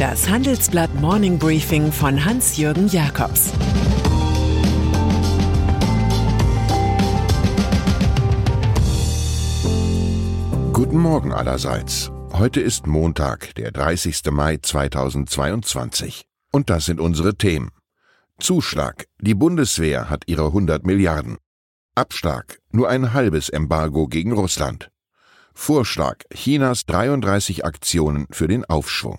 Das Handelsblatt Morning Briefing von Hans-Jürgen Jakobs Guten Morgen allerseits. Heute ist Montag, der 30. Mai 2022. Und das sind unsere Themen. Zuschlag. Die Bundeswehr hat ihre 100 Milliarden. Abschlag. Nur ein halbes Embargo gegen Russland. Vorschlag. Chinas 33 Aktionen für den Aufschwung.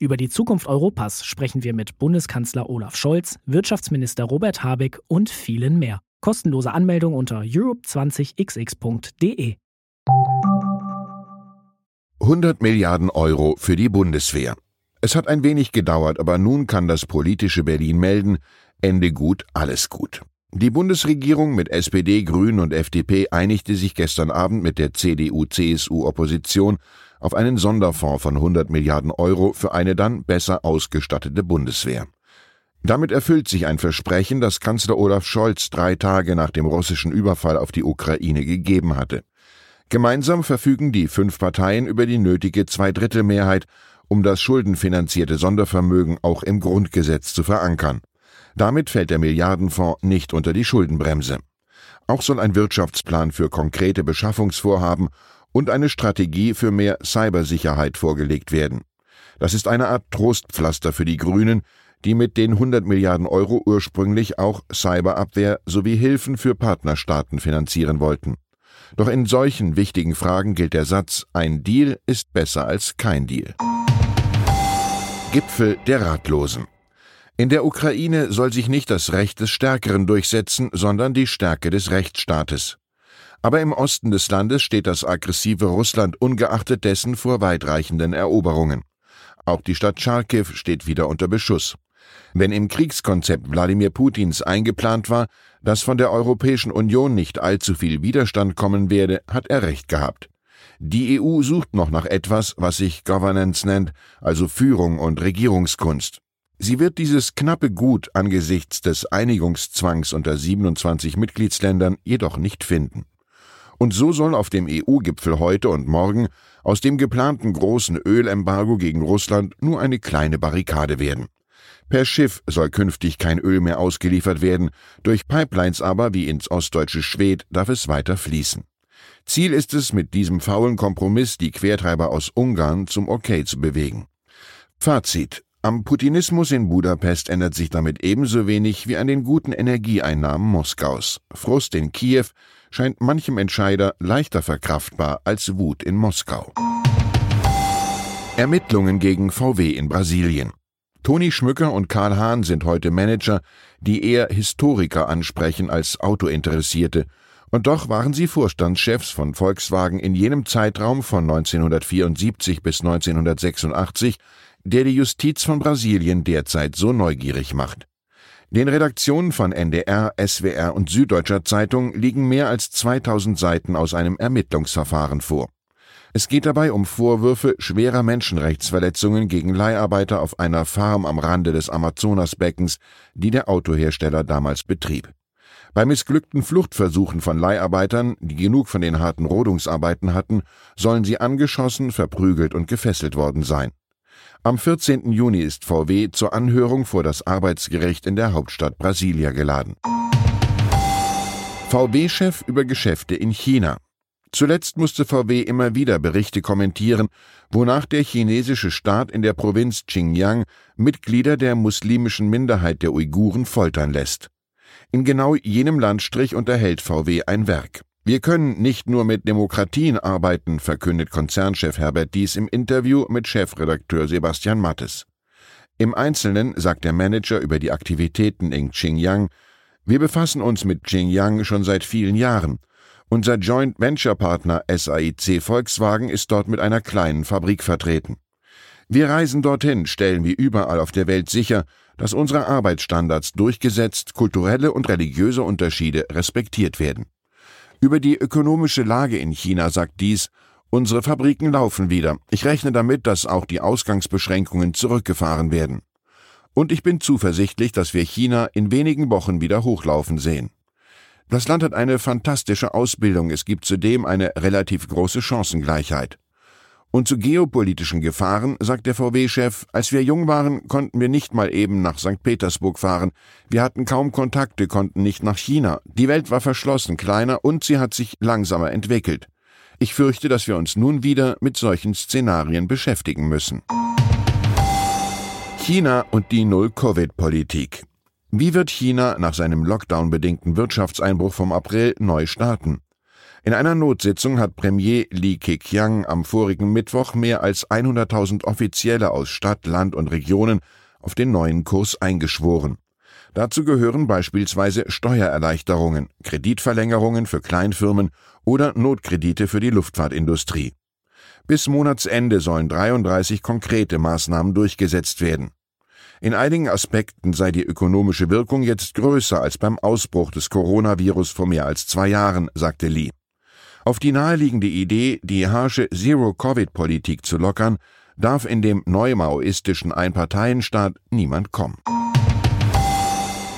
Über die Zukunft Europas sprechen wir mit Bundeskanzler Olaf Scholz, Wirtschaftsminister Robert Habeck und vielen mehr. Kostenlose Anmeldung unter europe20xx.de. 100 Milliarden Euro für die Bundeswehr. Es hat ein wenig gedauert, aber nun kann das politische Berlin melden, Ende gut, alles gut. Die Bundesregierung mit SPD, Grünen und FDP einigte sich gestern Abend mit der CDU-CSU-Opposition auf einen Sonderfonds von 100 Milliarden Euro für eine dann besser ausgestattete Bundeswehr. Damit erfüllt sich ein Versprechen, das Kanzler Olaf Scholz drei Tage nach dem russischen Überfall auf die Ukraine gegeben hatte. Gemeinsam verfügen die fünf Parteien über die nötige Zweidrittelmehrheit, um das schuldenfinanzierte Sondervermögen auch im Grundgesetz zu verankern. Damit fällt der Milliardenfonds nicht unter die Schuldenbremse. Auch soll ein Wirtschaftsplan für konkrete Beschaffungsvorhaben und eine Strategie für mehr Cybersicherheit vorgelegt werden. Das ist eine Art Trostpflaster für die Grünen, die mit den 100 Milliarden Euro ursprünglich auch Cyberabwehr sowie Hilfen für Partnerstaaten finanzieren wollten. Doch in solchen wichtigen Fragen gilt der Satz, ein Deal ist besser als kein Deal. Gipfel der Ratlosen. In der Ukraine soll sich nicht das Recht des Stärkeren durchsetzen, sondern die Stärke des Rechtsstaates. Aber im Osten des Landes steht das aggressive Russland ungeachtet dessen vor weitreichenden Eroberungen. Auch die Stadt Charkiw steht wieder unter Beschuss. Wenn im Kriegskonzept Wladimir Putins eingeplant war, dass von der Europäischen Union nicht allzu viel Widerstand kommen werde, hat er recht gehabt. Die EU sucht noch nach etwas, was sich Governance nennt, also Führung und Regierungskunst. Sie wird dieses knappe Gut angesichts des Einigungszwangs unter 27 Mitgliedsländern jedoch nicht finden. Und so soll auf dem EU-Gipfel heute und morgen aus dem geplanten großen Ölembargo gegen Russland nur eine kleine Barrikade werden. Per Schiff soll künftig kein Öl mehr ausgeliefert werden, durch Pipelines aber wie ins ostdeutsche Schwed darf es weiter fließen. Ziel ist es, mit diesem faulen Kompromiss die Quertreiber aus Ungarn zum Okay zu bewegen. Fazit. Am Putinismus in Budapest ändert sich damit ebenso wenig wie an den guten Energieeinnahmen Moskaus. Frust in Kiew scheint manchem Entscheider leichter verkraftbar als Wut in Moskau. Ermittlungen gegen VW in Brasilien. Toni Schmücker und Karl Hahn sind heute Manager, die eher Historiker ansprechen als Autointeressierte, und doch waren sie Vorstandschefs von Volkswagen in jenem Zeitraum von 1974 bis 1986, der die Justiz von Brasilien derzeit so neugierig macht. Den Redaktionen von NDR, SWR und Süddeutscher Zeitung liegen mehr als 2000 Seiten aus einem Ermittlungsverfahren vor. Es geht dabei um Vorwürfe schwerer Menschenrechtsverletzungen gegen Leiharbeiter auf einer Farm am Rande des Amazonasbeckens, die der Autohersteller damals betrieb. Bei missglückten Fluchtversuchen von Leiharbeitern, die genug von den harten Rodungsarbeiten hatten, sollen sie angeschossen, verprügelt und gefesselt worden sein. Am 14. Juni ist VW zur Anhörung vor das Arbeitsgericht in der Hauptstadt Brasilia geladen. VW-Chef über Geschäfte in China. Zuletzt musste VW immer wieder Berichte kommentieren, wonach der chinesische Staat in der Provinz Xinjiang Mitglieder der muslimischen Minderheit der Uiguren foltern lässt. In genau jenem Landstrich unterhält VW ein Werk. Wir können nicht nur mit Demokratien arbeiten, verkündet Konzernchef Herbert Dies im Interview mit Chefredakteur Sebastian Mattes. Im Einzelnen sagt der Manager über die Aktivitäten in Xinjiang, wir befassen uns mit Xinjiang schon seit vielen Jahren. Unser Joint Venture Partner SAIC Volkswagen ist dort mit einer kleinen Fabrik vertreten. Wir reisen dorthin, stellen wie überall auf der Welt sicher, dass unsere Arbeitsstandards durchgesetzt, kulturelle und religiöse Unterschiede respektiert werden. Über die ökonomische Lage in China sagt dies, unsere Fabriken laufen wieder. Ich rechne damit, dass auch die Ausgangsbeschränkungen zurückgefahren werden. Und ich bin zuversichtlich, dass wir China in wenigen Wochen wieder hochlaufen sehen. Das Land hat eine fantastische Ausbildung, es gibt zudem eine relativ große Chancengleichheit. Und zu geopolitischen Gefahren sagt der VW-Chef, als wir jung waren, konnten wir nicht mal eben nach St. Petersburg fahren. Wir hatten kaum Kontakte, konnten nicht nach China. Die Welt war verschlossen, kleiner und sie hat sich langsamer entwickelt. Ich fürchte, dass wir uns nun wieder mit solchen Szenarien beschäftigen müssen. China und die Null-Covid-Politik. Wie wird China nach seinem Lockdown-bedingten Wirtschaftseinbruch vom April neu starten? In einer Notsitzung hat Premier Li Keqiang am vorigen Mittwoch mehr als 100.000 Offizielle aus Stadt, Land und Regionen auf den neuen Kurs eingeschworen. Dazu gehören beispielsweise Steuererleichterungen, Kreditverlängerungen für Kleinfirmen oder Notkredite für die Luftfahrtindustrie. Bis Monatsende sollen 33 konkrete Maßnahmen durchgesetzt werden. In einigen Aspekten sei die ökonomische Wirkung jetzt größer als beim Ausbruch des Coronavirus vor mehr als zwei Jahren, sagte Lee. Auf die naheliegende Idee, die harsche Zero-Covid-Politik zu lockern, darf in dem neumaoistischen Einparteienstaat niemand kommen.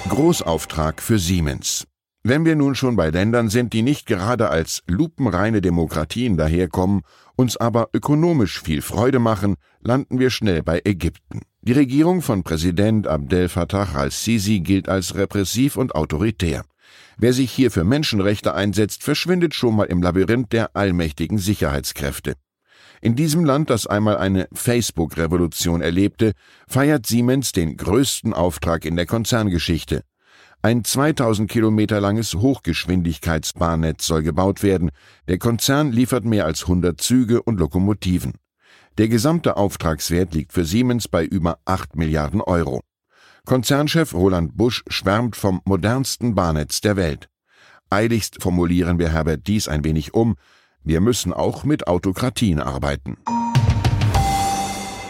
Großauftrag für Siemens. Wenn wir nun schon bei Ländern sind, die nicht gerade als lupenreine Demokratien daherkommen, uns aber ökonomisch viel Freude machen, landen wir schnell bei Ägypten. Die Regierung von Präsident Abdel Fattah al-Sisi gilt als repressiv und autoritär. Wer sich hier für Menschenrechte einsetzt, verschwindet schon mal im Labyrinth der allmächtigen Sicherheitskräfte. In diesem Land, das einmal eine Facebook-Revolution erlebte, feiert Siemens den größten Auftrag in der Konzerngeschichte. Ein 2000 Kilometer langes Hochgeschwindigkeitsbahnnetz soll gebaut werden. Der Konzern liefert mehr als 100 Züge und Lokomotiven. Der gesamte Auftragswert liegt für Siemens bei über 8 Milliarden Euro. Konzernchef Roland Busch schwärmt vom modernsten Bahnnetz der Welt. Eiligst formulieren wir Herbert dies ein wenig um. Wir müssen auch mit Autokratien arbeiten.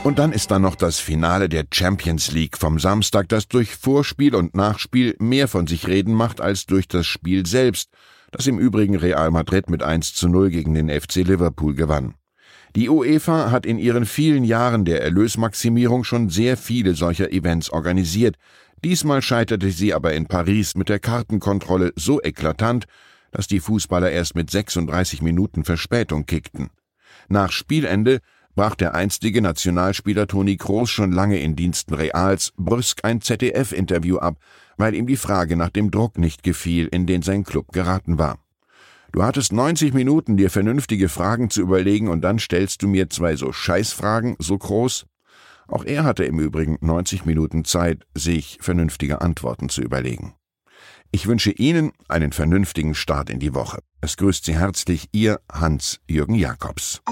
Und dann ist da noch das Finale der Champions League vom Samstag, das durch Vorspiel und Nachspiel mehr von sich reden macht als durch das Spiel selbst, das im Übrigen Real Madrid mit 1 zu 0 gegen den FC Liverpool gewann. Die UEFA hat in ihren vielen Jahren der Erlösmaximierung schon sehr viele solcher Events organisiert. Diesmal scheiterte sie aber in Paris mit der Kartenkontrolle so eklatant, dass die Fußballer erst mit 36 Minuten Verspätung kickten. Nach Spielende brach der einstige Nationalspieler Toni Kroos schon lange in Diensten Reals brüsk ein ZDF-Interview ab, weil ihm die Frage nach dem Druck nicht gefiel, in den sein Club geraten war. Du hattest 90 Minuten, dir vernünftige Fragen zu überlegen und dann stellst du mir zwei so Scheißfragen, so groß? Auch er hatte im Übrigen 90 Minuten Zeit, sich vernünftige Antworten zu überlegen. Ich wünsche Ihnen einen vernünftigen Start in die Woche. Es grüßt Sie herzlich Ihr Hans-Jürgen Jakobs.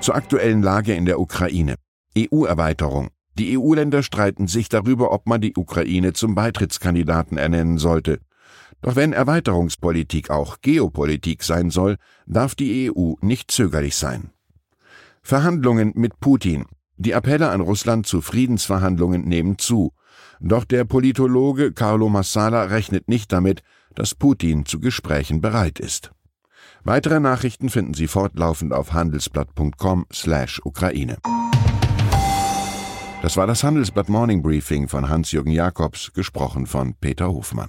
Zur aktuellen Lage in der Ukraine. EU-Erweiterung. Die EU-Länder streiten sich darüber, ob man die Ukraine zum Beitrittskandidaten ernennen sollte. Doch wenn Erweiterungspolitik auch Geopolitik sein soll, darf die EU nicht zögerlich sein. Verhandlungen mit Putin. Die Appelle an Russland zu Friedensverhandlungen nehmen zu. Doch der Politologe Carlo Massala rechnet nicht damit, dass Putin zu Gesprächen bereit ist. Weitere Nachrichten finden Sie fortlaufend auf handelsblatt.com/Ukraine. Das war das Handelsblatt Morning Briefing von Hans-Jürgen Jakobs, gesprochen von Peter Hofmann.